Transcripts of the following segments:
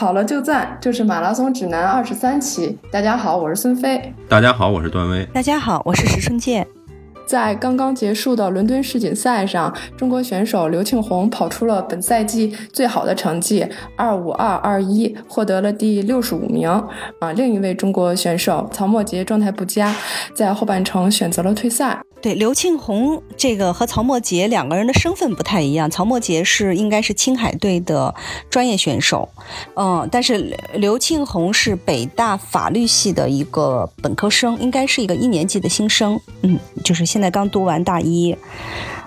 跑了就赞，这是马拉松指南二十三期。大家好，我是孙飞。大家好，我是段威。大家好，我是石春健。在刚刚结束的伦敦世锦赛上，中国选手刘庆红跑出了本赛季最好的成绩二五二二一，获得了第六十五名。啊，另一位中国选手曹墨杰状态不佳，在后半程选择了退赛。对，刘庆红这个和曹墨杰两个人的身份不太一样。曹墨杰是应该是青海队的专业选手，嗯，但是刘庆红是北大法律系的一个本科生，应该是一个一年级的新生，嗯，就是现在刚读完大一。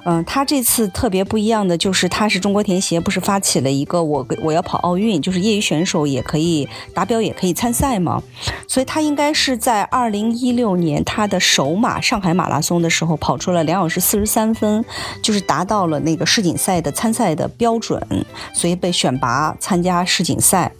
嗯，他这次特别不一样的就是，他是中国田协不是发起了一个我我要跑奥运，就是业余选手也可以达标，也可以参赛嘛。所以他应该是在二零一六年他的首马上海马拉松的时候跑出了两小时四十三分，就是达到了那个世锦赛的参赛的标准，所以被选拔参加世锦赛。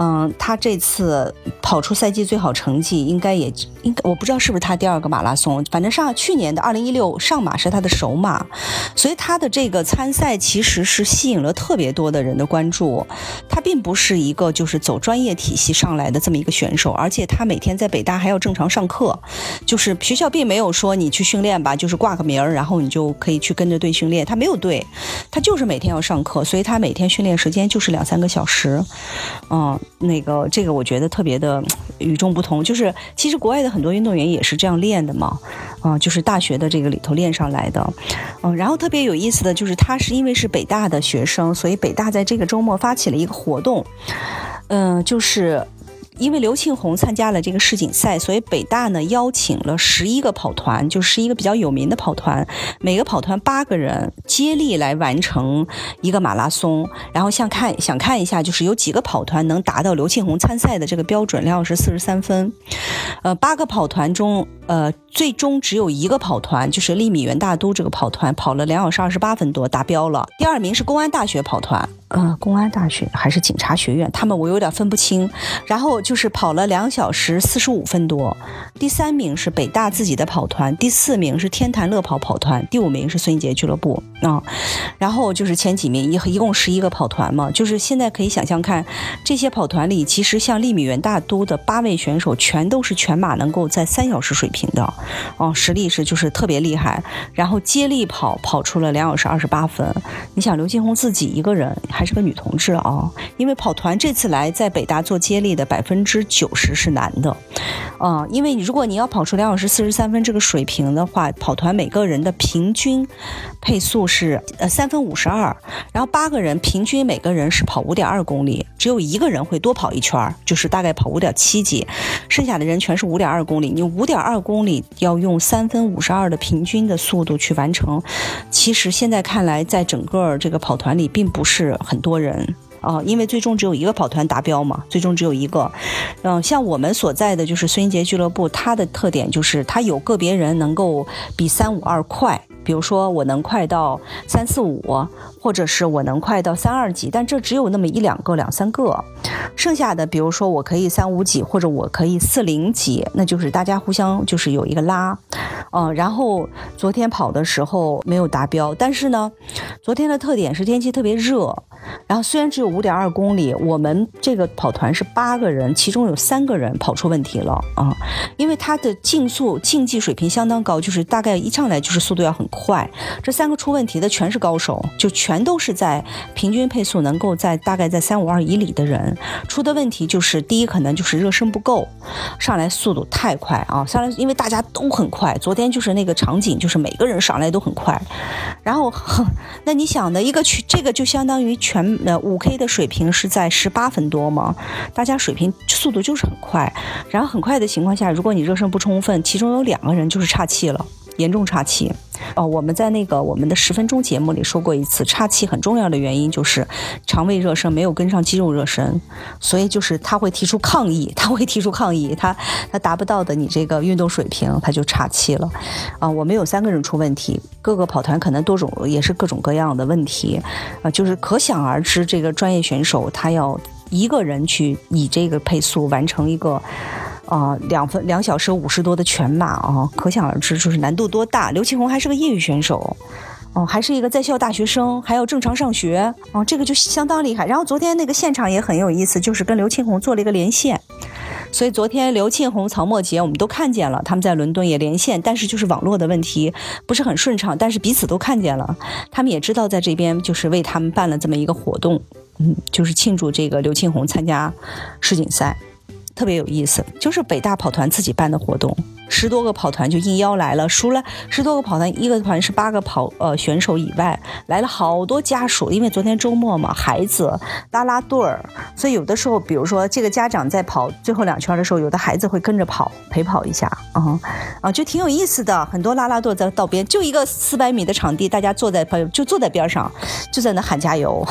嗯，他这次跑出赛季最好成绩，应该也应该，我不知道是不是他第二个马拉松，反正上去年的二零一六上马是他的首马，所以他的这个参赛其实是吸引了特别多的人的关注。他并不是一个就是走专业体系上来的这么一个选手，而且他每天在北大还要正常上课，就是学校并没有说你去训练吧，就是挂个名儿，然后你就可以去跟着队训练。他没有队，他就是每天要上课，所以他每天训练时间就是两三个小时，嗯。那个，这个我觉得特别的 与众不同，就是其实国外的很多运动员也是这样练的嘛，啊，就是大学的这个里头练上来的，嗯，然后特别有意思的就是他是因为是北大的学生，所以北大在这个周末发起了一个活动，嗯，就是。因为刘庆红参加了这个世锦赛，所以北大呢邀请了十一个跑团，就是一个比较有名的跑团，每个跑团八个人接力来完成一个马拉松。然后想看想看一下，就是有几个跑团能达到刘庆红参赛的这个标准，两小时四十三分。呃，八个跑团中，呃，最终只有一个跑团，就是利米元大都这个跑团跑了两小时二十八分多达标了。第二名是公安大学跑团。呃，公安大学还是警察学院？他们我有点分不清。然后就是跑了两小时四十五分多。第三名是北大自己的跑团，第四名是天坛乐跑跑团，第五名是孙杰俱乐部啊。然后就是前几名，一一共十一个跑团嘛。就是现在可以想象看，这些跑团里，其实像利米元大都的八位选手，全都是全马能够在三小时水平的，哦，实力是就是特别厉害。然后接力跑跑出了两小时二十八分。你想刘金红自己一个人。还是个女同志啊，因为跑团这次来在北大做接力的百分之九十是男的，啊，因为如果你要跑出两小时四十三分这个水平的话，跑团每个人的平均配速是呃三分五十二，然后八个人平均每个人是跑五点二公里，只有一个人会多跑一圈，就是大概跑五点七几，剩下的人全是五点二公里。你五点二公里要用三分五十二的平均的速度去完成，其实现在看来，在整个这个跑团里并不是。很多人啊，因为最终只有一个跑团达标嘛，最终只有一个。嗯，像我们所在的就是孙英杰俱乐部，它的特点就是它有个别人能够比三五二快。比如说我能快到三四五，或者是我能快到三二几，但这只有那么一两个、两三个，剩下的比如说我可以三五几，或者我可以四零几，那就是大家互相就是有一个拉，嗯，然后昨天跑的时候没有达标，但是呢，昨天的特点是天气特别热。然后虽然只有五点二公里，我们这个跑团是八个人，其中有三个人跑出问题了啊！因为他的竞速竞技水平相当高，就是大概一上来就是速度要很快。这三个出问题的全是高手，就全都是在平均配速能够在大概在三五二以里的人。出的问题就是第一可能就是热身不够，上来速度太快啊！上来因为大家都很快，昨天就是那个场景，就是每个人上来都很快。然后，那你想的一个去这个就相当于。全呃五 K 的水平是在十八分多吗？大家水平速度就是很快，然后很快的情况下，如果你热身不充分，其中有两个人就是岔气了，严重岔气。哦，我们在那个我们的十分钟节目里说过一次，岔气很重要的原因就是肠胃热身没有跟上肌肉热身，所以就是他会提出抗议，他会提出抗议，他他达不到的你这个运动水平，他就岔气了。啊，我们有三个人出问题，各个跑团可能多种也是各种各样的问题，啊，就是可想而知，这个专业选手他要一个人去以这个配速完成一个。啊，两分两小时五十多的全马啊，可想而知就是难度多大。刘庆红还是个业余选手，哦，还是一个在校大学生，还要正常上学，哦，这个就相当厉害。然后昨天那个现场也很有意思，就是跟刘庆红做了一个连线，所以昨天刘庆红、曹墨杰我们都看见了，他们在伦敦也连线，但是就是网络的问题不是很顺畅，但是彼此都看见了，他们也知道在这边就是为他们办了这么一个活动，嗯，就是庆祝这个刘庆红参加世锦赛。特别有意思，就是北大跑团自己办的活动，十多个跑团就应邀来了，除了十多个跑团，一个团是八个跑呃选手以外，来了好多家属，因为昨天周末嘛，孩子拉拉队儿，所以有的时候，比如说这个家长在跑最后两圈的时候，有的孩子会跟着跑陪跑一下，啊啊，就挺有意思的，很多拉拉队在道边，就一个四百米的场地，大家坐在就坐在边上，就在那喊加油，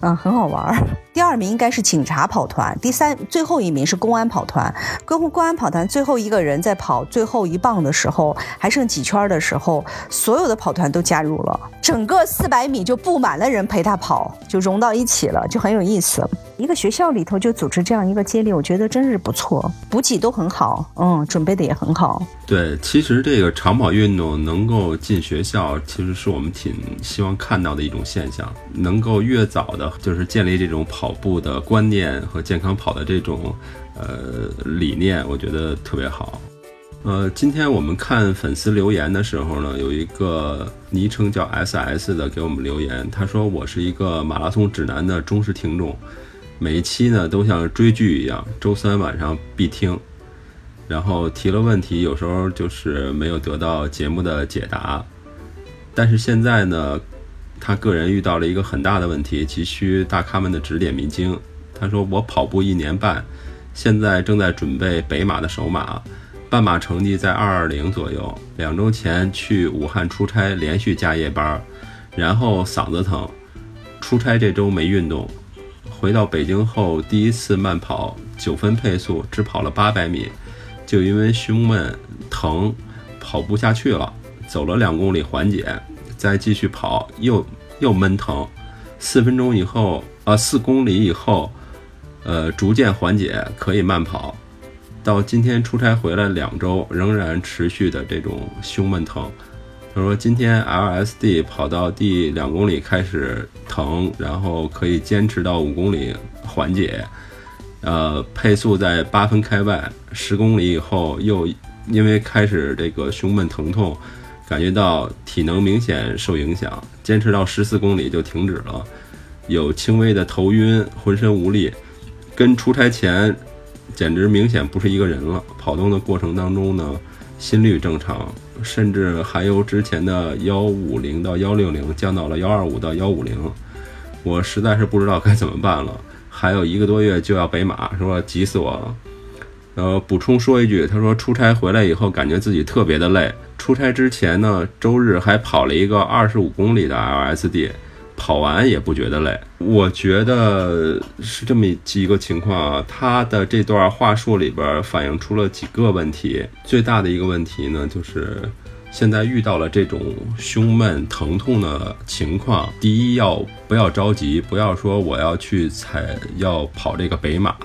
嗯，很好玩。第二名应该是警察跑团，第三最后一名是公安。跑团，公公安跑团最后一个人在跑最后一棒的时候，还剩几圈的时候，所有的跑团都加入了，整个四百米就布满了人陪他跑，就融到一起了，就很有意思。一个学校里头就组织这样一个接力，我觉得真是不错，补给都很好，嗯，准备的也很好。对，其实这个长跑运动能够进学校，其实是我们挺希望看到的一种现象。能够越早的，就是建立这种跑步的观念和健康跑的这种呃理念，我觉得特别好。呃，今天我们看粉丝留言的时候呢，有一个昵称叫 SS 的给我们留言，他说我是一个马拉松指南的忠实听众。每一期呢都像追剧一样，周三晚上必听，然后提了问题，有时候就是没有得到节目的解答。但是现在呢，他个人遇到了一个很大的问题，急需大咖们的指点迷津。他说：“我跑步一年半，现在正在准备北马的首马，半马成绩在二二零左右。两周前去武汉出差，连续加夜班，然后嗓子疼，出差这周没运动。”回到北京后，第一次慢跑九分配速，只跑了八百米，就因为胸闷疼，跑不下去了。走了两公里缓解，再继续跑又又闷疼，四分钟以后啊，四公里以后，呃，逐渐缓解，可以慢跑。到今天出差回来两周，仍然持续的这种胸闷疼。他说：“今天 LSD 跑到第两公里开始疼，然后可以坚持到五公里缓解，呃，配速在八分开外。十公里以后又因为开始这个胸闷疼痛，感觉到体能明显受影响，坚持到十四公里就停止了，有轻微的头晕，浑身无力，跟出差前简直明显不是一个人了。跑动的过程当中呢，心率正常。”甚至还由之前的幺五零到幺六零降到了幺二五到幺五零，我实在是不知道该怎么办了。还有一个多月就要北马，说急死我了。呃，补充说一句，他说出差回来以后感觉自己特别的累。出差之前呢，周日还跑了一个二十五公里的 LSD。跑完也不觉得累，我觉得是这么几个情况啊。他的这段话术里边反映出了几个问题，最大的一个问题呢，就是现在遇到了这种胸闷疼痛的情况。第一，要不要着急，不要说我要去踩要跑这个北马，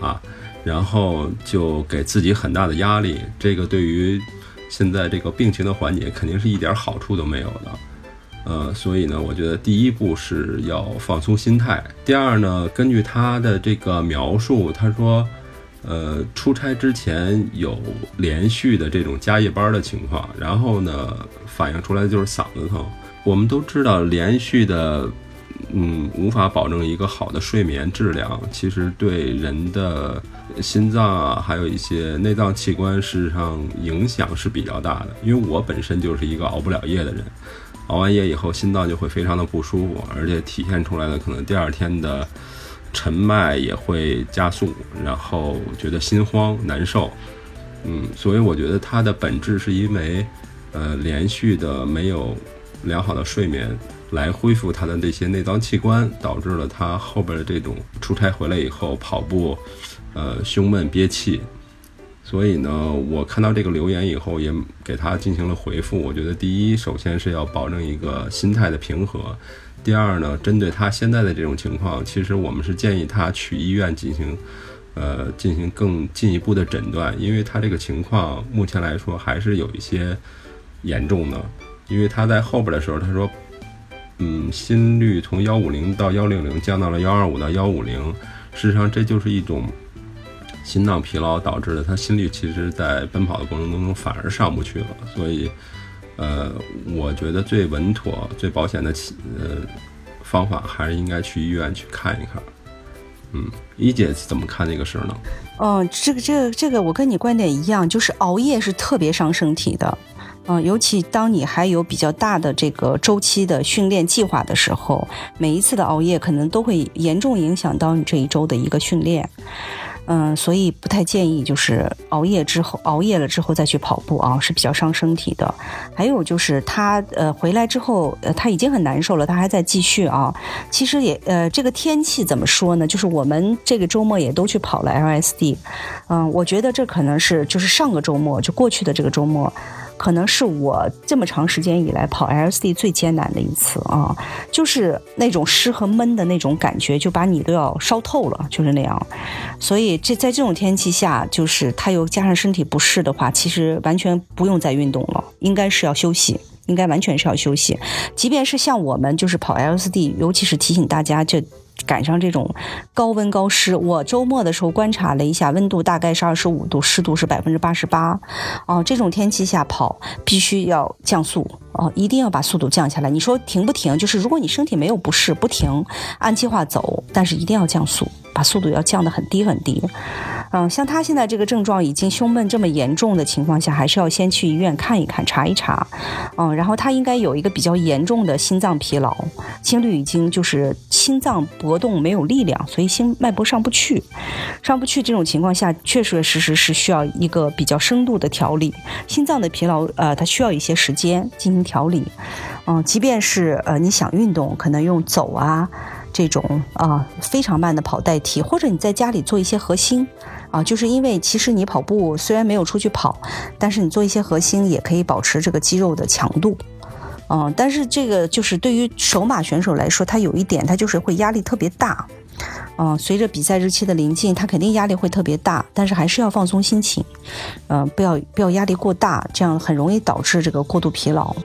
然后就给自己很大的压力。这个对于现在这个病情的缓解，肯定是一点好处都没有的。呃，所以呢，我觉得第一步是要放松心态。第二呢，根据他的这个描述，他说，呃，出差之前有连续的这种加夜班的情况，然后呢，反映出来的就是嗓子疼。我们都知道，连续的，嗯，无法保证一个好的睡眠质量，其实对人的心脏啊，还有一些内脏器官，事实上影响是比较大的。因为我本身就是一个熬不了夜的人。熬完夜以后，心脏就会非常的不舒服，而且体现出来的可能第二天的晨脉也会加速，然后觉得心慌难受。嗯，所以我觉得它的本质是因为，呃，连续的没有良好的睡眠来恢复它的这些内脏器官，导致了它后边的这种出差回来以后跑步，呃，胸闷憋气。所以呢，我看到这个留言以后，也给他进行了回复。我觉得，第一，首先是要保证一个心态的平和；第二呢，针对他现在的这种情况，其实我们是建议他去医院进行，呃，进行更进一步的诊断，因为他这个情况目前来说还是有一些严重的。因为他在后边的时候，他说嗯，心率从幺五零到幺六零降到了幺二五到幺五零，事实上这就是一种心脏疲劳导致的，他心率其实在奔跑的过程当中反而上不去了，所以，呃，我觉得最稳妥、最保险的呃方法还是应该去医院去看一看。嗯，一姐怎么看这个事呢？嗯，这个、这个、这个，我跟你观点一样，就是熬夜是特别伤身体的。嗯，尤其当你还有比较大的这个周期的训练计划的时候，每一次的熬夜可能都会严重影响到你这一周的一个训练。嗯，所以不太建议就是熬夜之后熬夜了之后再去跑步啊，是比较伤身体的。还有就是他呃回来之后呃他已经很难受了，他还在继续啊。其实也呃这个天气怎么说呢？就是我们这个周末也都去跑了 LSD。嗯，我觉得这可能是就是上个周末就过去的这个周末。可能是我这么长时间以来跑 LSD 最艰难的一次啊，就是那种湿和闷的那种感觉，就把你都要烧透了，就是那样。所以这在这种天气下，就是他又加上身体不适的话，其实完全不用再运动了，应该是要休息，应该完全是要休息。即便是像我们就是跑 LSD，尤其是提醒大家这。赶上这种高温高湿，我周末的时候观察了一下，温度大概是二十五度，湿度是百分之八十八。哦，这种天气下跑必须要降速哦，一定要把速度降下来。你说停不停？就是如果你身体没有不适，不停，按计划走，但是一定要降速，把速度要降得很低很低。嗯，像他现在这个症状已经胸闷这么严重的情况下，还是要先去医院看一看，查一查。嗯，然后他应该有一个比较严重的心脏疲劳，心率已经就是心脏搏动没有力量，所以心脉搏上不去，上不去这种情况下，确确实实是需要一个比较深度的调理。心脏的疲劳，呃，它需要一些时间进行调理。嗯，即便是呃你想运动，可能用走啊这种啊非常慢的跑代替，或者你在家里做一些核心。啊，就是因为其实你跑步虽然没有出去跑，但是你做一些核心也可以保持这个肌肉的强度。嗯，但是这个就是对于首马选手来说，他有一点，他就是会压力特别大。嗯，随着比赛日期的临近，他肯定压力会特别大，但是还是要放松心情。嗯，不要不要压力过大，这样很容易导致这个过度疲劳。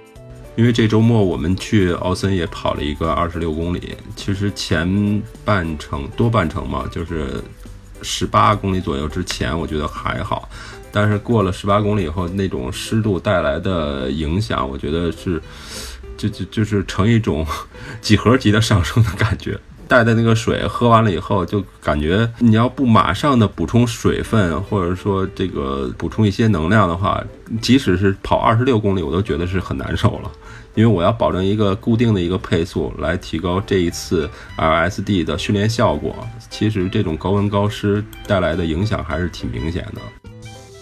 因为这周末我们去奥森也跑了一个二十六公里，其实前半程多半程嘛，就是。十八公里左右之前，我觉得还好，但是过了十八公里以后，那种湿度带来的影响，我觉得是，就就就是成一种 几何级的上升的感觉。带的那个水喝完了以后，就感觉你要不马上的补充水分，或者说这个补充一些能量的话，即使是跑二十六公里，我都觉得是很难受了。因为我要保证一个固定的一个配速，来提高这一次 LSD 的训练效果。其实这种高温高湿带来的影响还是挺明显的。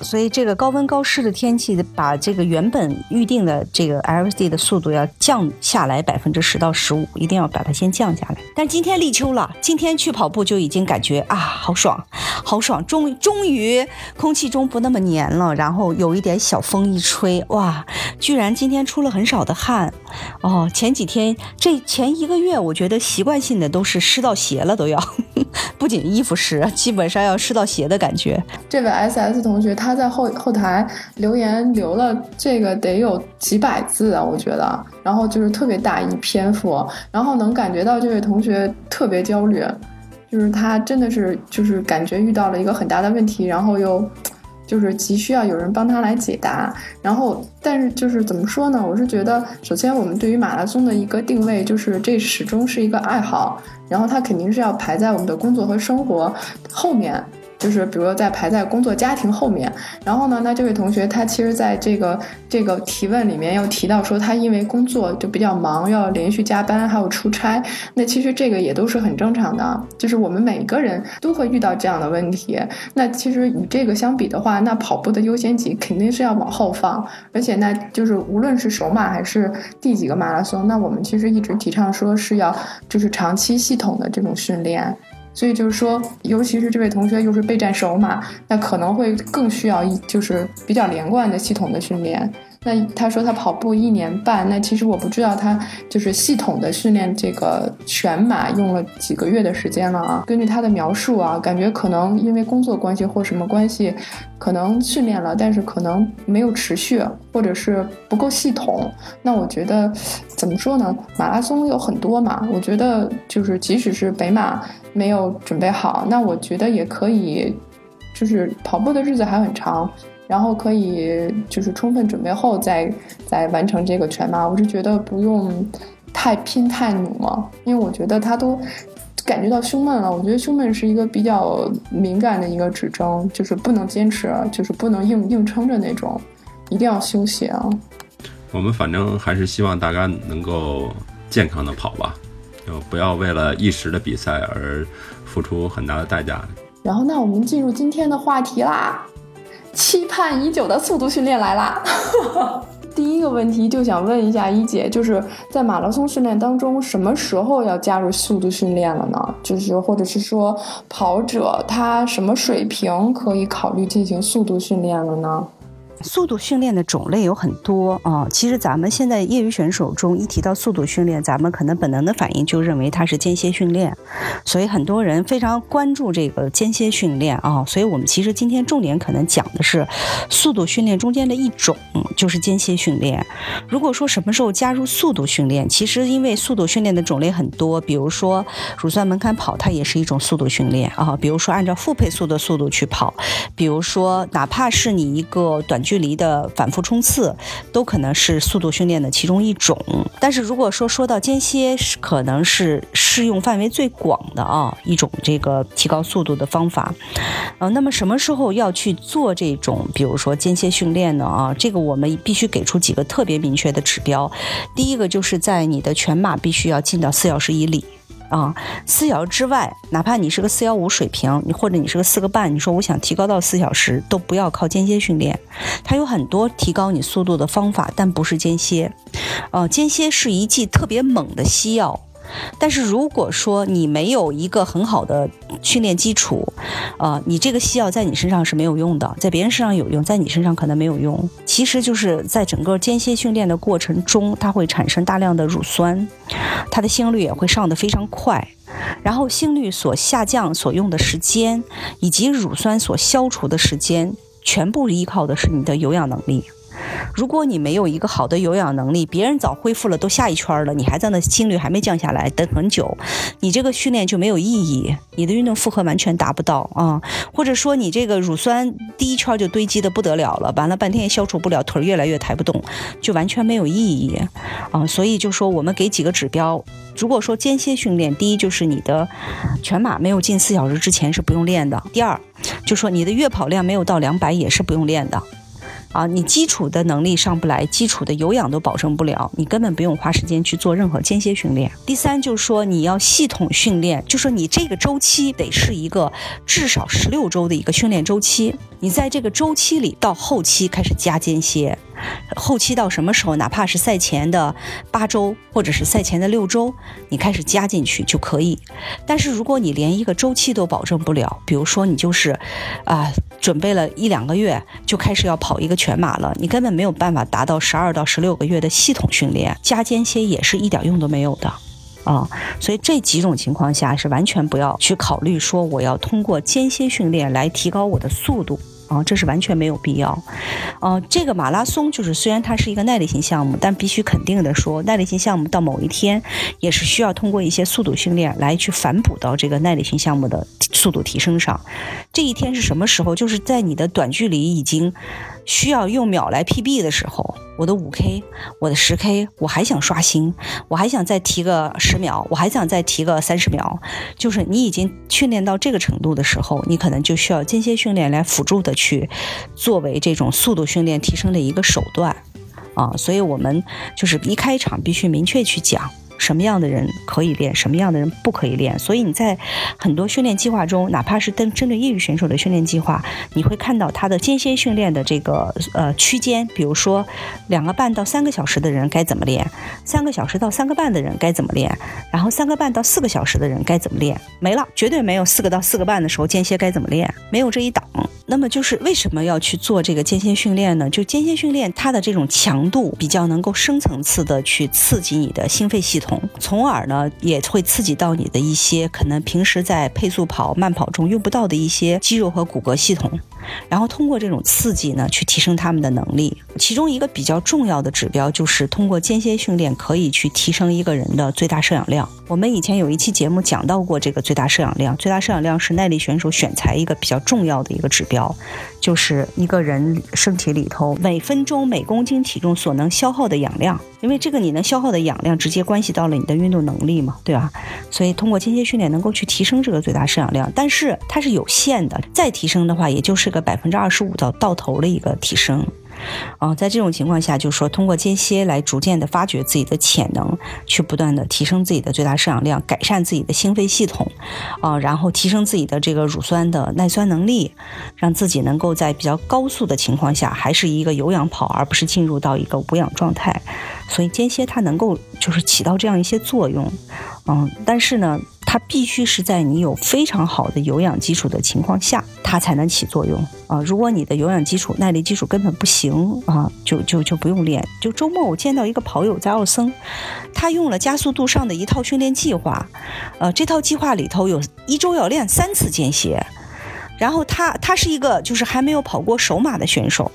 所以这个高温高湿的天气，把这个原本预定的这个 LSD 的速度要降下来百分之十到十五，一定要把它先降下来。但今天立秋了，今天去跑步就已经感觉啊，好爽，好爽！终终于空气中不那么黏了，然后有一点小风一吹，哇，居然今天出了很少的汗。哦，前几天这前一个月，我觉得习惯性的都是湿到鞋了，都要，不仅衣服湿，基本上要湿到鞋的感觉。这位 SS 同学他。他在后后台留言留了这个得有几百字啊，我觉得，然后就是特别大一篇幅，然后能感觉到这位同学特别焦虑，就是他真的是就是感觉遇到了一个很大的问题，然后又就是急需要有人帮他来解答，然后但是就是怎么说呢？我是觉得，首先我们对于马拉松的一个定位就是这始终是一个爱好，然后它肯定是要排在我们的工作和生活后面。就是比如说在排在工作家庭后面，然后呢，那这位同学他其实在这个这个提问里面又提到说他因为工作就比较忙，要连续加班，还有出差。那其实这个也都是很正常的，就是我们每个人都会遇到这样的问题。那其实与这个相比的话，那跑步的优先级肯定是要往后放。而且那就是无论是首马还是第几个马拉松，那我们其实一直提倡说是要就是长期系统的这种训练。所以就是说，尤其是这位同学又是备战首马，那可能会更需要一就是比较连贯的系统的训练。那他说他跑步一年半，那其实我不知道他就是系统的训练这个全马用了几个月的时间了啊。根据他的描述啊，感觉可能因为工作关系或什么关系，可能训练了，但是可能没有持续，或者是不够系统。那我觉得怎么说呢？马拉松有很多嘛，我觉得就是即使是北马没有准备好，那我觉得也可以，就是跑步的日子还很长。然后可以就是充分准备后再再完成这个全马，我是觉得不用太拼太努嘛，因为我觉得他都感觉到胸闷了。我觉得胸闷是一个比较敏感的一个指征，就是不能坚持，就是不能硬硬撑着那种，一定要休息啊。我们反正还是希望大家能够健康的跑吧，就不要为了一时的比赛而付出很大的代价。然后，那我们进入今天的话题啦。期盼已久的速度训练来啦！第一个问题就想问一下一姐，就是在马拉松训练当中，什么时候要加入速度训练了呢？就是或者是说，跑者他什么水平可以考虑进行速度训练了呢？速度训练的种类有很多啊，其实咱们现在业余选手中一提到速度训练，咱们可能本能的反应就认为它是间歇训练，所以很多人非常关注这个间歇训练啊。所以我们其实今天重点可能讲的是速度训练中间的一种，就是间歇训练。如果说什么时候加入速度训练，其实因为速度训练的种类很多，比如说乳酸门槛跑，它也是一种速度训练啊。比如说按照负配速的速度去跑，比如说哪怕是你一个短。距离的反复冲刺都可能是速度训练的其中一种，但是如果说说到间歇，是可能是适用范围最广的啊一种这个提高速度的方法。呃，那么什么时候要去做这种，比如说间歇训练呢？啊，这个我们必须给出几个特别明确的指标。第一个就是在你的全马必须要进到四小时以里。啊，四小时之外，哪怕你是个四幺五水平，你或者你是个四个半，你说我想提高到四小时，都不要靠间歇训练。它有很多提高你速度的方法，但不是间歇。呃，间歇是一剂特别猛的西药。但是如果说你没有一个很好的训练基础，呃，你这个西药在你身上是没有用的，在别人身上有用，在你身上可能没有用。其实就是在整个间歇训练的过程中，它会产生大量的乳酸，它的心率也会上得非常快，然后心率所下降所用的时间，以及乳酸所消除的时间，全部依靠的是你的有氧能力。如果你没有一个好的有氧能力，别人早恢复了，都下一圈了，你还在那心率还没降下来，等很久，你这个训练就没有意义，你的运动负荷完全达不到啊。或者说你这个乳酸第一圈就堆积的不得了了，完了半天也消除不了，腿越来越抬不动，就完全没有意义啊。所以就说我们给几个指标，如果说间歇训练，第一就是你的全马没有进四小时之前是不用练的，第二就说你的月跑量没有到两百也是不用练的。啊，你基础的能力上不来，基础的有氧都保证不了，你根本不用花时间去做任何间歇训练。第三就是说，你要系统训练，就说你这个周期得是一个至少十六周的一个训练周期，你在这个周期里到后期开始加间歇。后期到什么时候，哪怕是赛前的八周，或者是赛前的六周，你开始加进去就可以。但是如果你连一个周期都保证不了，比如说你就是，啊，准备了一两个月就开始要跑一个全马了，你根本没有办法达到十二到十六个月的系统训练，加间歇也是一点用都没有的，啊，所以这几种情况下是完全不要去考虑说我要通过间歇训练来提高我的速度。啊，这是完全没有必要。呃，这个马拉松就是虽然它是一个耐力型项目，但必须肯定的说，耐力型项目到某一天也是需要通过一些速度训练来去反哺到这个耐力型项目的速度提升上。这一天是什么时候？就是在你的短距离已经需要用秒来 PB 的时候。我的五 K，我的十 K，我还想刷新，我还想再提个十秒，我还想再提个三十秒。就是你已经训练到这个程度的时候，你可能就需要间歇训练来辅助的去作为这种速度训练提升的一个手段啊。所以我们就是一开场必须明确去讲。什么样的人可以练，什么样的人不可以练？所以你在很多训练计划中，哪怕是针针对业余选手的训练计划，你会看到他的间歇训练的这个呃区间，比如说两个半到三个小时的人该怎么练，三个小时到三个半的人该怎么练，然后三个半到四个小时的人该怎么练，没了，绝对没有四个到四个半的时候间歇该怎么练，没有这一档。那么就是为什么要去做这个间歇训练呢？就间歇训练，它的这种强度比较能够深层次的去刺激你的心肺系统，从而呢也会刺激到你的一些可能平时在配速跑、慢跑中用不到的一些肌肉和骨骼系统。然后通过这种刺激呢，去提升他们的能力。其中一个比较重要的指标就是通过间歇训练可以去提升一个人的最大摄氧量。我们以前有一期节目讲到过这个最大摄氧量，最大摄氧量是耐力选手选材一个比较重要的一个指标，就是一个人身体里头每分钟每公斤体重所能消耗的氧量。因为这个你能消耗的氧量直接关系到了你的运动能力嘛，对吧？所以通过间歇训练能够去提升这个最大摄氧量，但是它是有限的，再提升的话也就是个百分之二十五到到头的一个提升。啊，在这种情况下，就是说通过间歇来逐渐的发掘自己的潜能，去不断的提升自己的最大摄氧量，改善自己的心肺系统，啊，然后提升自己的这个乳酸的耐酸能力，让自己能够在比较高速的情况下，还是一个有氧跑，而不是进入到一个无氧状态。所以间歇它能够就是起到这样一些作用，嗯，但是呢。它必须是在你有非常好的有氧基础的情况下，它才能起作用啊！如果你的有氧基础、耐力基础根本不行啊，就就就不用练。就周末我见到一个跑友在奥森，他用了加速度上的一套训练计划，呃，这套计划里头有一周要练三次间歇，然后他他是一个就是还没有跑过首马的选手，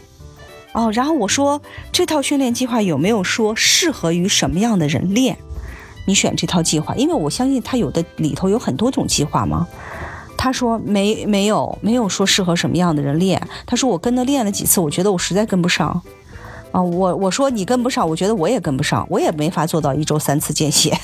哦，然后我说这套训练计划有没有说适合于什么样的人练？你选这套计划，因为我相信他有的里头有很多种计划吗？他说没没有没有说适合什么样的人练。他说我跟他练了几次，我觉得我实在跟不上。啊，我我说你跟不上，我觉得我也跟不上，我也没法做到一周三次见血。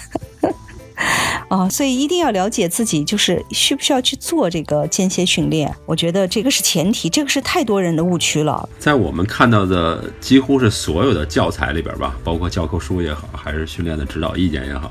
啊，所以一定要了解自己，就是需不需要去做这个间歇训练。我觉得这个是前提，这个是太多人的误区了。在我们看到的几乎是所有的教材里边吧，包括教科书也好，还是训练的指导意见也好，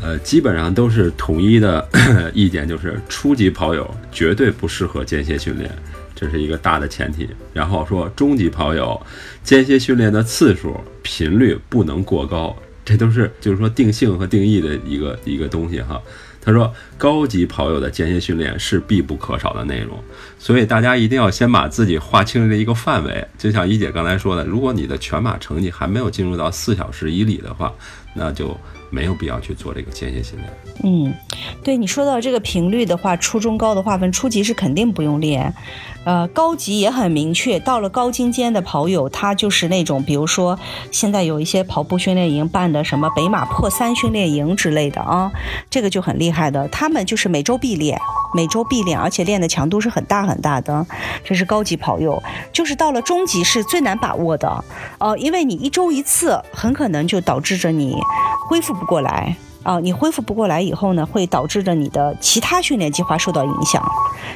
呃，基本上都是统一的 意见，就是初级跑友绝对不适合间歇训练，这是一个大的前提。然后说中级跑友间歇训练的次数频率不能过高。这都是就是说定性和定义的一个一个东西哈。他说，高级跑友的间歇训练是必不可少的内容，所以大家一定要先把自己划清了一个范围。就像一姐刚才说的，如果你的全马成绩还没有进入到四小时以里的话，那就。没有必要去做这个间歇训练。嗯，对你说到这个频率的话，初中高的划分，初级是肯定不用练，呃，高级也很明确。到了高精尖的跑友，他就是那种，比如说现在有一些跑步训练营办的什么北马破三训练营之类的啊，这个就很厉害的。他们就是每周必练，每周必练，而且练的强度是很大很大的。这是高级跑友，就是到了中级是最难把握的，呃，因为你一周一次，很可能就导致着你恢复。不过来啊！你恢复不过来以后呢，会导致着你的其他训练计划受到影响。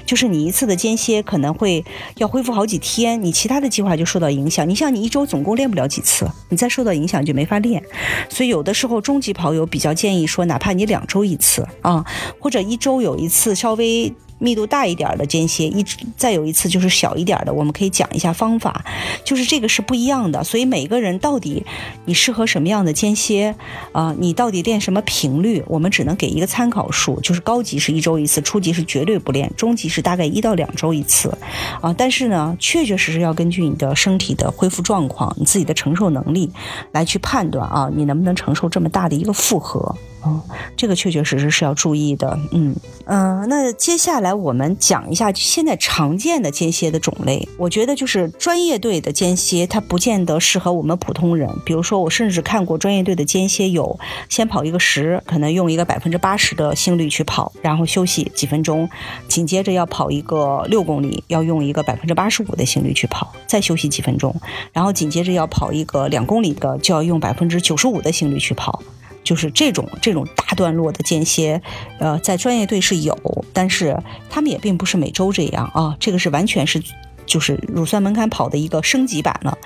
就是你一次的间歇可能会要恢复好几天，你其他的计划就受到影响。你像你一周总共练不了几次，你再受到影响就没法练。所以有的时候中级跑友比较建议说，哪怕你两周一次啊，或者一周有一次稍微。密度大一点的间歇，一再有一次就是小一点的，我们可以讲一下方法，就是这个是不一样的。所以每个人到底你适合什么样的间歇啊？你到底练什么频率？我们只能给一个参考数，就是高级是一周一次，初级是绝对不练，中级是大概一到两周一次啊。但是呢，确确实实要根据你的身体的恢复状况、你自己的承受能力来去判断啊，你能不能承受这么大的一个负荷。哦，这个确确实实是要注意的。嗯嗯，那接下来我们讲一下现在常见的间歇的种类。我觉得就是专业队的间歇，它不见得适合我们普通人。比如说，我甚至看过专业队的间歇，有先跑一个十，可能用一个百分之八十的心率去跑，然后休息几分钟，紧接着要跑一个六公里，要用一个百分之八十五的心率去跑，再休息几分钟，然后紧接着要跑一个两公里的，就要用百分之九十五的心率去跑。就是这种这种大段落的间歇，呃，在专业队是有，但是他们也并不是每周这样啊。这个是完全是就是乳酸门槛跑的一个升级版了。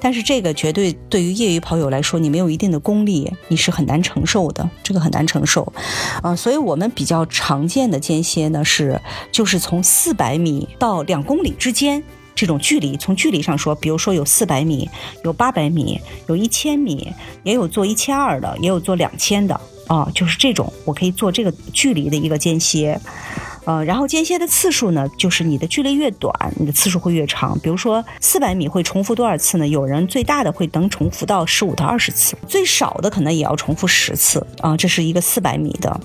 但是这个绝对对于业余跑友来说，你没有一定的功力，你是很难承受的，这个很难承受。啊，所以我们比较常见的间歇呢是，就是从四百米到两公里之间。这种距离，从距离上说，比如说有四百米，有八百米，有一千米，也有做一千二的，也有做两千的啊，就是这种，我可以做这个距离的一个间歇。呃，然后间歇的次数呢，就是你的距离越短，你的次数会越长。比如说四百米会重复多少次呢？有人最大的会能重复到十五到二十次，最少的可能也要重复十次啊。这是一个四百米的。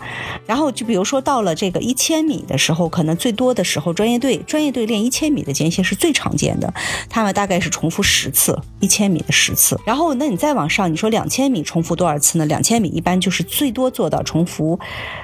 然后就比如说到了这个一千米的时候，可能最多的时候，专业队专业队练一千米的间歇是最常见的，他们大概是重复十次，一千米的十次。然后那你再往上，你说两千米重复多少次呢？两千米一般就是最多做到重复，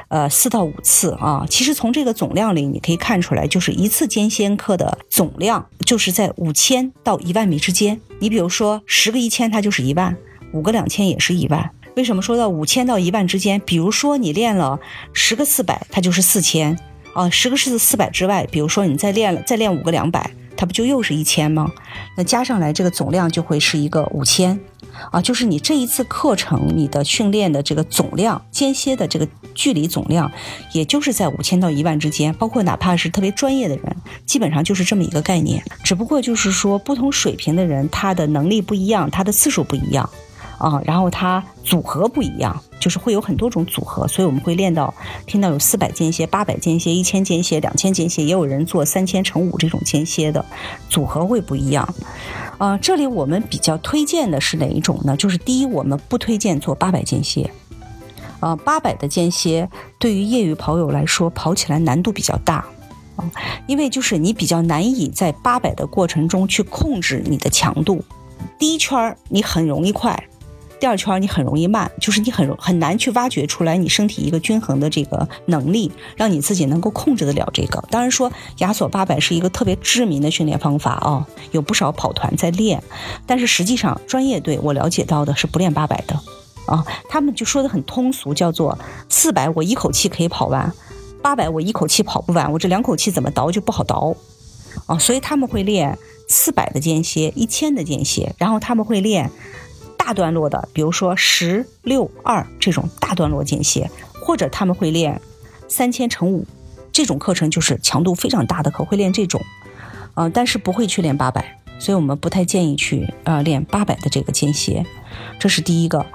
呃，四到五次啊。其实从这个总总量里你可以看出来，就是一次间歇课的总量就是在五千到一万米之间。你比如说十个一千，它就是一万；五个两千也是一万。为什么说到五千到一万之间？比如说你练了十个四百，它就是四千啊。十个是四百之外，比如说你再练了再练五个两百，它不就又是一千吗？那加上来这个总量就会是一个五千。啊，就是你这一次课程，你的训练的这个总量，间歇的这个距离总量，也就是在五千到一万之间。包括哪怕是特别专业的人，基本上就是这么一个概念。只不过就是说，不同水平的人，他的能力不一样，他的次数不一样，啊，然后它组合不一样，就是会有很多种组合。所以我们会练到，听到有四百间歇、八百间歇、一千间歇、两千间歇，也有人做三千乘五这种间歇的组合会不一样。啊，这里我们比较推荐的是哪一种呢？就是第一，我们不推荐做八百间歇。啊，八百的间歇对于业余跑友来说，跑起来难度比较大。啊，因为就是你比较难以在八百的过程中去控制你的强度。第一圈你很容易快。第二圈你很容易慢，就是你很很难去挖掘出来你身体一个均衡的这个能力，让你自己能够控制得了这个。当然说亚索八百是一个特别知名的训练方法啊，有不少跑团在练，但是实际上专业队我了解到的是不练八百的啊，他们就说的很通俗，叫做四百我一口气可以跑完，八百我一口气跑不完，我这两口气怎么倒就不好倒啊，所以他们会练四百的间歇，一千的间歇，然后他们会练。大段落的，比如说十六二这种大段落间歇，或者他们会练三千乘五这种课程，就是强度非常大的课，会练这种，呃，但是不会去练八百，所以我们不太建议去呃练八百的这个间歇，这是第一个，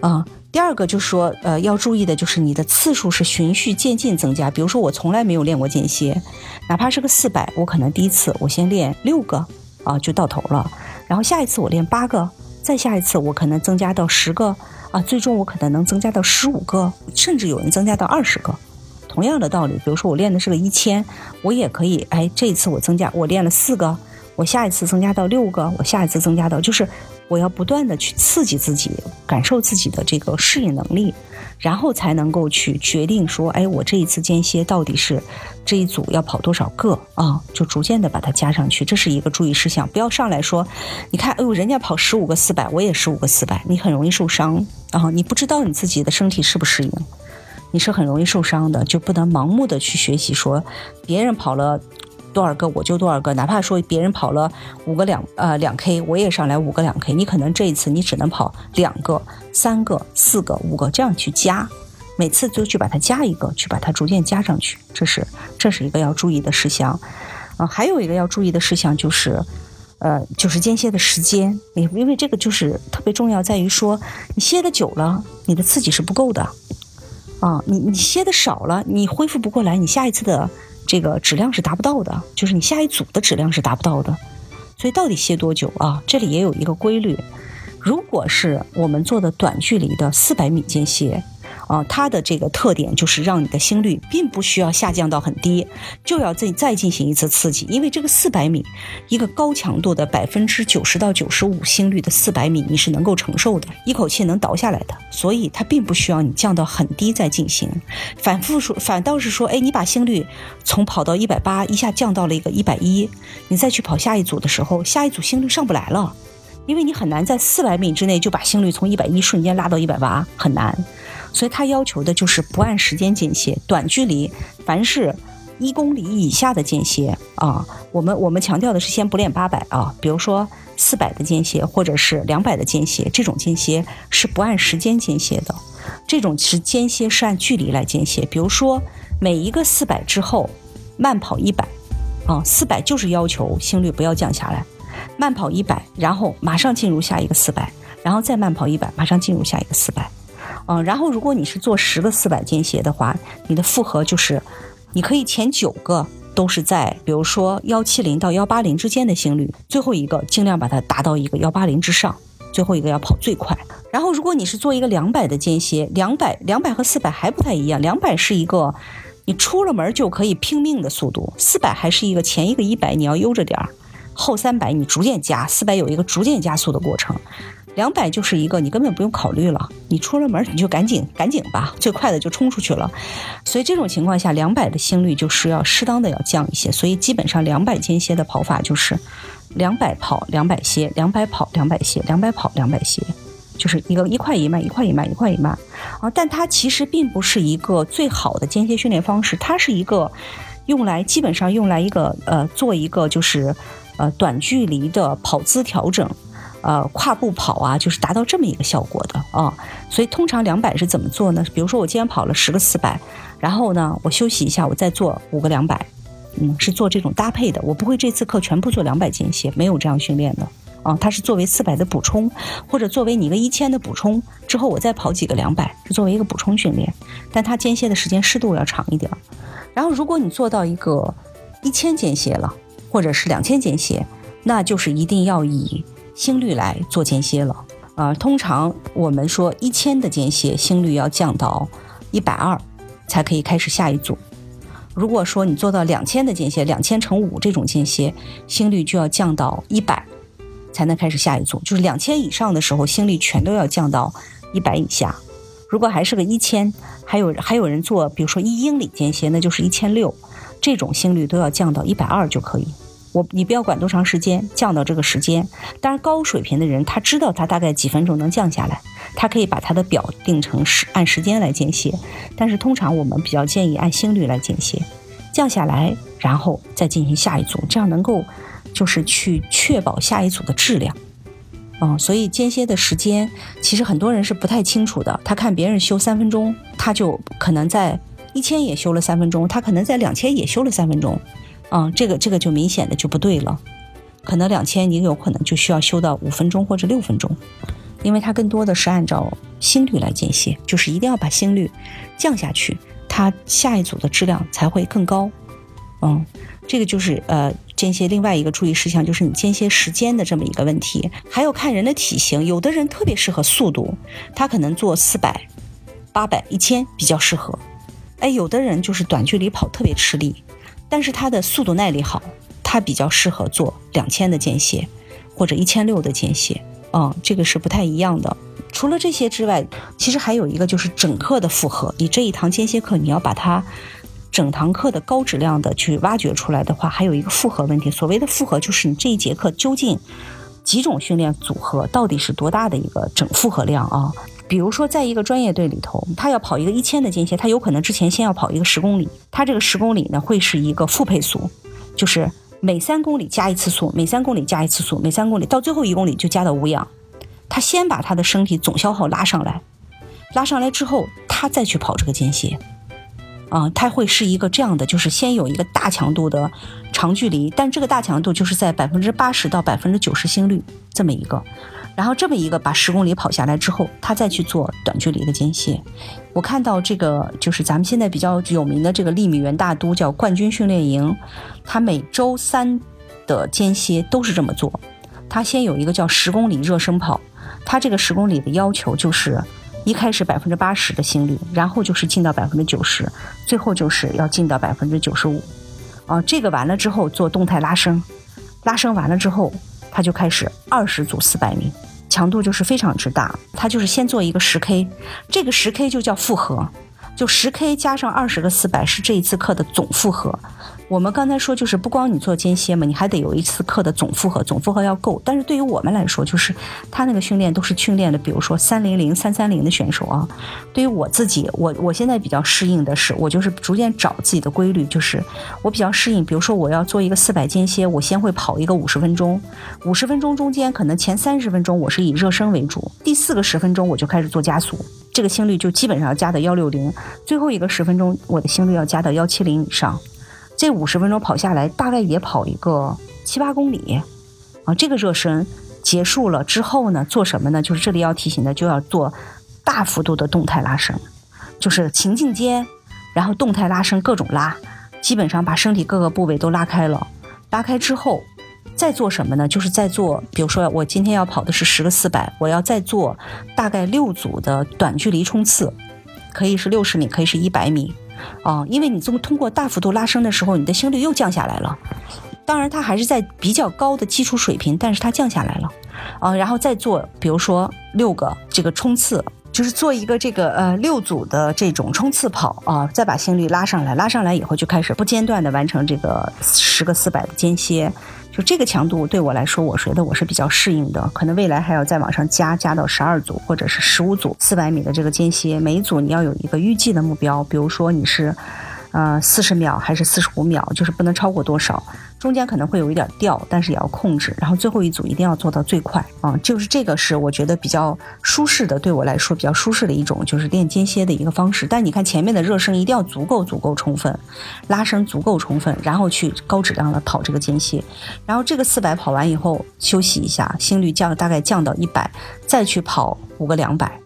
啊，第二个就是说，呃，要注意的就是你的次数是循序渐进增加，比如说我从来没有练过间歇，哪怕是个四百，我可能第一次我先练六个啊就到头了，然后下一次我练八个。再下一次，我可能增加到十个啊，最终我可能能增加到十五个，甚至有人增加到二十个。同样的道理，比如说我练的是个一千，我也可以，哎，这一次我增加，我练了四个，我下一次增加到六个，我下一次增加到就是。我要不断的去刺激自己，感受自己的这个适应能力，然后才能够去决定说，哎，我这一次间歇到底是这一组要跑多少个啊？就逐渐的把它加上去，这是一个注意事项。不要上来说，你看，哎呦，人家跑十五个四百，我也十五个四百，你很容易受伤啊！你不知道你自己的身体适不适应，你是很容易受伤的，就不能盲目的去学习说别人跑了。多少个我就多少个，哪怕说别人跑了五个两呃两 K，我也上来五个两 K。你可能这一次你只能跑两个、三个、四个、五个这样去加，每次就去把它加一个，去把它逐渐加上去。这是这是一个要注意的事项。啊，还有一个要注意的事项就是，呃，就是间歇的时间，因因为这个就是特别重要，在于说你歇的久了，你的刺激是不够的。啊，你你歇的少了，你恢复不过来，你下一次的。这个质量是达不到的，就是你下一组的质量是达不到的，所以到底歇多久啊？这里也有一个规律，如果是我们做的短距离的四百米间歇。啊，它的这个特点就是让你的心率并不需要下降到很低，就要再再进行一次刺激，因为这个四百米，一个高强度的百分之九十到九十五心率的四百米，你是能够承受的，一口气能倒下来的，所以它并不需要你降到很低再进行，反复说，反倒是说，哎，你把心率从跑到一百八一下降到了一个一百一，你再去跑下一组的时候，下一组心率上不来了，因为你很难在四百米之内就把心率从一百一瞬间拉到一百八，很难。所以他要求的就是不按时间间歇，短距离，凡是一公里以下的间歇啊，我们我们强调的是先不练八百啊，比如说四百的间歇或者是两百的间歇，这种间歇是不按时间间歇的，这种是间歇是按距离来间歇，比如说每一个四百之后慢跑一百，啊，四百就是要求心率不要降下来，慢跑一百，然后马上进入下一个四百，然后再慢跑一百，马上进入下一个四百。嗯，然后如果你是做十个四百间歇的话，你的负荷就是你可以前九个都是在，比如说幺七零到幺八零之间的心率，最后一个尽量把它达到一个幺八零之上，最后一个要跑最快。然后如果你是做一个两百的间歇，两百两百和四百还不太一样，两百是一个你出了门就可以拼命的速度，四百还是一个前一个一百你要悠着点儿，后三百你逐渐加，四百有一个逐渐加速的过程。两百就是一个你根本不用考虑了，你出了门你就赶紧赶紧吧，最快的就冲出去了。所以这种情况下，两百的心率就是要适当的要降一些。所以基本上两百间歇的跑法就是两百跑两百歇，两百跑两百歇，两百跑两百歇，就是一个一块一慢，一块一慢，一块一慢啊。但它其实并不是一个最好的间歇训练方式，它是一个用来基本上用来一个呃做一个就是呃短距离的跑姿调整。呃，跨步跑啊，就是达到这么一个效果的啊。所以通常两百是怎么做呢？比如说我今天跑了十个四百，然后呢，我休息一下，我再做五个两百，嗯，是做这种搭配的。我不会这次课全部做两百间歇，没有这样训练的啊。它是作为四百的补充，或者作为你一个一千的补充，之后我再跑几个两百，是作为一个补充训练。但它间歇的时间适度要长一点。然后如果你做到一个一千间歇了，或者是两千间歇，那就是一定要以。心率来做间歇了，啊，通常我们说一千的间歇心率要降到一百二，才可以开始下一组。如果说你做到两千的间歇，两千乘五这种间歇，心率就要降到一百，才能开始下一组。就是两千以上的时候，心率全都要降到一百以下。如果还是个一千，还有还有人做，比如说一英里间歇，那就是一千六，这种心率都要降到一百二就可以。我你不要管多长时间，降到这个时间。当然，高水平的人他知道他大概几分钟能降下来，他可以把他的表定成时按时间来间歇。但是通常我们比较建议按心率来间歇，降下来，然后再进行下一组，这样能够就是去确保下一组的质量。嗯，所以间歇的时间其实很多人是不太清楚的。他看别人休三分钟，他就可能在一千也休了三分钟，他可能在两千也休了三分钟。嗯，这个这个就明显的就不对了，可能两千你有可能就需要修到五分钟或者六分钟，因为它更多的是按照心率来间歇，就是一定要把心率降下去，它下一组的质量才会更高。嗯，这个就是呃间歇另外一个注意事项，就是你间歇时间的这么一个问题，还有看人的体型，有的人特别适合速度，他可能做四百、八百、一千比较适合，哎，有的人就是短距离跑特别吃力。但是它的速度耐力好，它比较适合做两千的间歇，或者一千六的间歇，嗯，这个是不太一样的。除了这些之外，其实还有一个就是整课的负荷。你这一堂间歇课，你要把它整堂课的高质量的去挖掘出来的话，还有一个负荷问题。所谓的负荷，就是你这一节课究竟几种训练组合，到底是多大的一个整负荷量啊？比如说，在一个专业队里头，他要跑一个一千的间歇，他有可能之前先要跑一个十公里。他这个十公里呢，会是一个负配速，就是每三公里加一次速，每三公里加一次速，每三公里到最后一公里就加到无氧。他先把他的身体总消耗拉上来，拉上来之后，他再去跑这个间歇。啊，他会是一个这样的，就是先有一个大强度的长距离，但这个大强度就是在百分之八十到百分之九十心率这么一个。然后这么一个把十公里跑下来之后，他再去做短距离的间歇。我看到这个就是咱们现在比较有名的这个利米元大都叫冠军训练营，他每周三的间歇都是这么做。他先有一个叫十公里热身跑，他这个十公里的要求就是一开始百分之八十的心率，然后就是进到百分之九十，最后就是要进到百分之九十五。啊，这个完了之后做动态拉伸，拉伸完了之后。他就开始二十组四百米，强度就是非常之大。他就是先做一个十 K，这个十 K 就叫负荷，就十 K 加上二十个四百是这一次课的总负荷。我们刚才说，就是不光你做间歇嘛，你还得有一次课的总负荷，总负荷要够。但是对于我们来说，就是他那个训练都是训练的，比如说三零零、三三零的选手啊。对于我自己，我我现在比较适应的是，我就是逐渐找自己的规律，就是我比较适应。比如说我要做一个四百间歇，我先会跑一个五十分钟，五十分钟中间可能前三十分钟我是以热身为主，第四个十分钟我就开始做加速，这个心率就基本上要加到幺六零，最后一个十分钟我的心率要加到幺七零以上。这五十分钟跑下来，大概也跑一个七八公里，啊，这个热身结束了之后呢，做什么呢？就是这里要提醒的，就要做大幅度的动态拉伸，就是情境间，然后动态拉伸各种拉，基本上把身体各个部位都拉开了。拉开之后，再做什么呢？就是在做，比如说我今天要跑的是十个四百，我要再做大概六组的短距离冲刺，可以是六十米，可以是一百米，啊，因为你这么通过大幅度拉升的时候，你的心率又降下来了。当然，它还是在比较高的基础水平，但是它降下来了，啊，然后再做，比如说六个这个冲刺，就是做一个这个呃六组的这种冲刺跑啊，再把心率拉上来，拉上来以后就开始不间断的完成这个十个四百的间歇，就这个强度对我来说，我觉得我是比较适应的，可能未来还要再往上加，加到十二组或者是十五组四百米的这个间歇，每一组你要有一个预计的目标，比如说你是。呃，四十秒还是四十五秒，就是不能超过多少，中间可能会有一点掉，但是也要控制。然后最后一组一定要做到最快啊，就是这个是我觉得比较舒适的，对我来说比较舒适的一种，就是练间歇的一个方式。但你看前面的热身一定要足够足够充分，拉伸足够充分，然后去高质量的跑这个间歇。然后这个四百跑完以后休息一下，心率降大概降到一百，再去跑五个两百。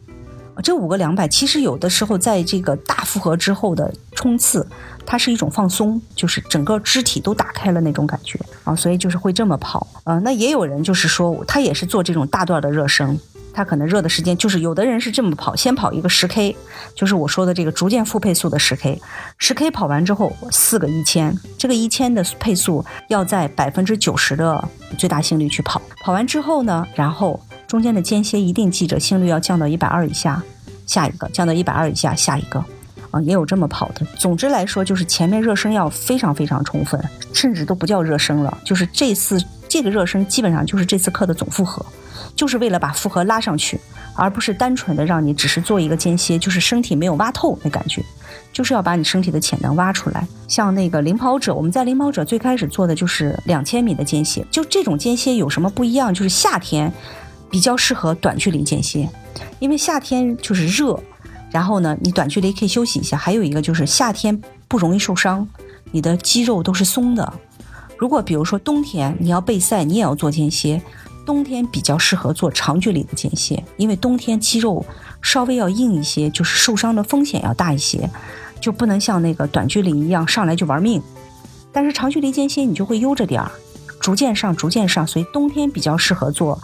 这五个两百，其实有的时候在这个大负荷之后的冲刺，它是一种放松，就是整个肢体都打开了那种感觉啊，所以就是会这么跑。呃，那也有人就是说，他也是做这种大段的热身，他可能热的时间就是有的人是这么跑，先跑一个十 K，就是我说的这个逐渐复配速的十 K，十 K 跑完之后四个一千，这个一千的配速要在百分之九十的最大心率去跑，跑完之后呢，然后。中间的间歇一定记着，心率要降到一百二以下，下一个降到一百二以下，下一个，啊，也有这么跑的。总之来说，就是前面热身要非常非常充分，甚至都不叫热身了，就是这次这个热身基本上就是这次课的总负荷，就是为了把负荷拉上去，而不是单纯的让你只是做一个间歇，就是身体没有挖透那感觉，就是要把你身体的潜能挖出来。像那个领跑者，我们在领跑者最开始做的就是两千米的间歇，就这种间歇有什么不一样？就是夏天。比较适合短距离间歇，因为夏天就是热，然后呢，你短距离可以休息一下。还有一个就是夏天不容易受伤，你的肌肉都是松的。如果比如说冬天你要备赛，你也要做间歇，冬天比较适合做长距离的间歇，因为冬天肌肉稍微要硬一些，就是受伤的风险要大一些，就不能像那个短距离一样上来就玩命。但是长距离间歇你就会悠着点儿，逐渐上，逐渐上，所以冬天比较适合做。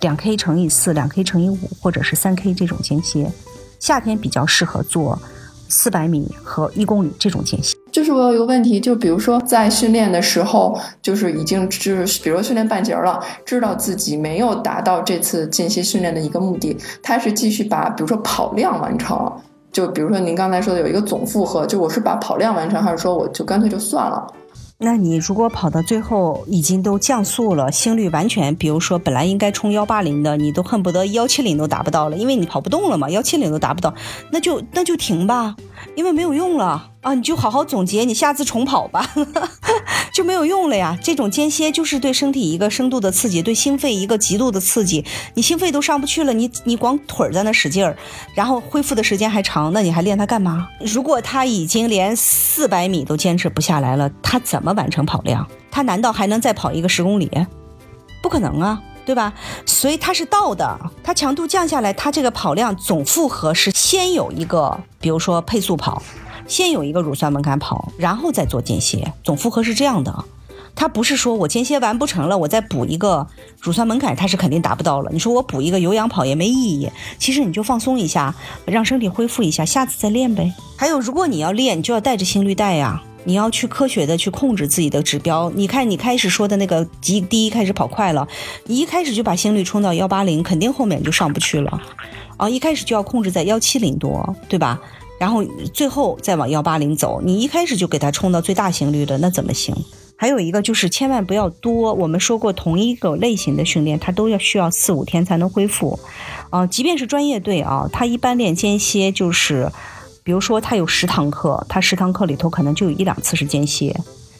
两 k 乘以四，两 k 乘以五，或者是三 k 这种间歇，夏天比较适合做四百米和一公里这种间歇。就是我有一个问题，就比如说在训练的时候，就是已经知，比如训练半截了，知道自己没有达到这次间歇训练的一个目的，他是继续把比如说跑量完成，就比如说您刚才说的有一个总负荷，就我是把跑量完成，还是说我就干脆就算了？那你如果跑到最后已经都降速了，心率完全，比如说本来应该冲幺八零的，你都恨不得幺七零都达不到了，因为你跑不动了嘛，幺七零都达不到，那就那就停吧，因为没有用了。啊，你就好好总结，你下次重跑吧，就没有用了呀。这种间歇就是对身体一个深度的刺激，对心肺一个极度的刺激。你心肺都上不去了，你你光腿儿在那使劲儿，然后恢复的时间还长，那你还练它干嘛？如果他已经连四百米都坚持不下来了，他怎么完成跑量？他难道还能再跑一个十公里？不可能啊，对吧？所以他是倒的，他强度降下来，他这个跑量总负荷是先有一个，比如说配速跑。先有一个乳酸门槛跑，然后再做间歇，总负荷是这样的。它不是说我间歇完不成了，我再补一个乳酸门槛，它是肯定达不到了。你说我补一个有氧跑也没意义。其实你就放松一下，让身体恢复一下，下次再练呗。还有，如果你要练，你就要带着心率带呀，你要去科学的去控制自己的指标。你看你开始说的那个第第一开始跑快了，你一开始就把心率冲到幺八零，肯定后面就上不去了。啊，一开始就要控制在幺七零多，对吧？然后最后再往幺八零走，你一开始就给它冲到最大心率的，那怎么行？还有一个就是千万不要多。我们说过，同一个类型的训练，它都要需要四五天才能恢复。啊，即便是专业队啊，他一般练间歇就是，比如说他有十堂课，他十堂课里头可能就有一两次是间歇，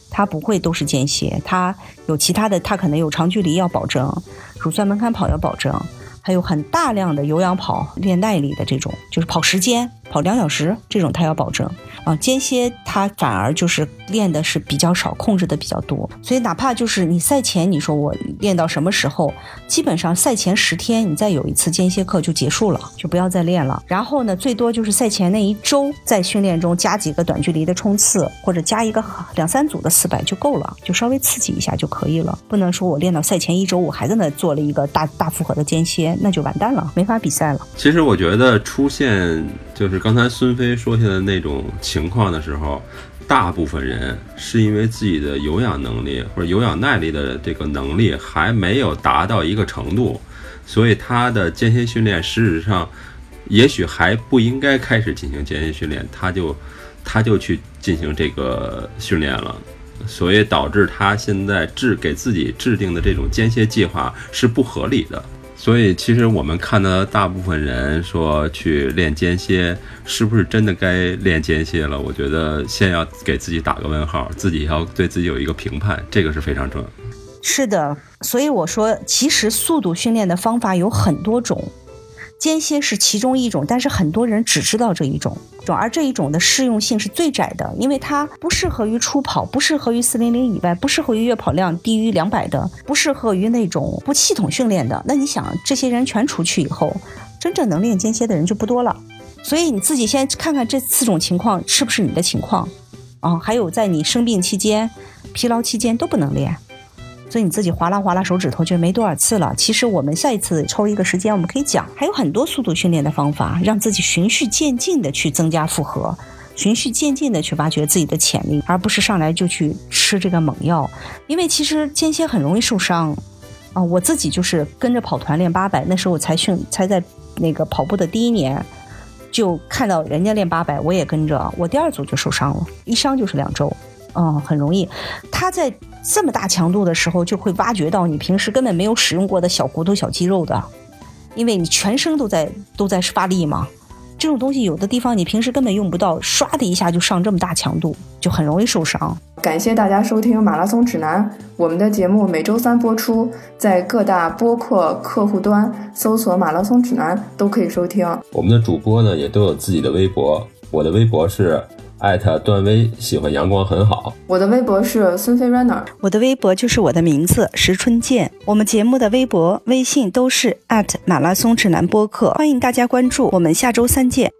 他不会都是间歇，他有其他的，他可能有长距离要保证，乳酸门槛跑要保证。还有很大量的有氧跑练耐力的这种，就是跑时间跑两小时这种他要保证啊。间歇他反而就是练的是比较少，控制的比较多。所以哪怕就是你赛前你说我练到什么时候，基本上赛前十天你再有一次间歇课就结束了，就不要再练了。然后呢，最多就是赛前那一周在训练中加几个短距离的冲刺，或者加一个两三组的四百就够了，就稍微刺激一下就可以了。不能说我练到赛前一周我还在那做了一个大大负荷的间歇，那就完蛋了，没法比赛了。其实我觉得出现就是刚才孙飞说下的那种情况的时候，大部分人是因为自己的有氧能力或者有氧耐力的这个能力还没有达到一个程度，所以他的间歇训练事实上也许还不应该开始进行间歇训练，他就他就去进行这个训练了。所以导致他现在制给自己制定的这种间歇计划是不合理的。所以其实我们看到大部分人说去练间歇，是不是真的该练间歇了？我觉得先要给自己打个问号，自己要对自己有一个评判，这个是非常重要。是的，所以我说，其实速度训练的方法有很多种。间歇是其中一种，但是很多人只知道这一种，而这一种的适用性是最窄的，因为它不适合于初跑，不适合于四零零以外，不适合于月跑量低于两百的，不适合于那种不系统训练的。那你想，这些人全除去以后，真正能练间歇的人就不多了。所以你自己先看看这四种情况是不是你的情况，啊，还有在你生病期间、疲劳期间都不能练。所以你自己划拉划拉手指头就没多少次了。其实我们下一次抽一个时间，我们可以讲还有很多速度训练的方法，让自己循序渐进的去增加负荷，循序渐进的去挖掘自己的潜力，而不是上来就去吃这个猛药。因为其实间歇很容易受伤啊。我自己就是跟着跑团练八百，那时候我才训才在那个跑步的第一年，就看到人家练八百，我也跟着，我第二组就受伤了，一伤就是两周。嗯，很容易。他在这么大强度的时候，就会挖掘到你平时根本没有使用过的小骨头、小肌肉的，因为你全身都在都在发力嘛。这种东西有的地方你平时根本用不到，唰的一下就上这么大强度，就很容易受伤。感谢大家收听《马拉松指南》，我们的节目每周三播出，在各大播客客户端搜索“马拉松指南”都可以收听。我们的主播呢也都有自己的微博，我的微博是。艾特段威喜欢阳光很好。我的微博是孙飞 runner，我的微博就是我的名字石春健。我们节目的微博、微信都是艾特马拉松指南播客，欢迎大家关注。我们下周三见。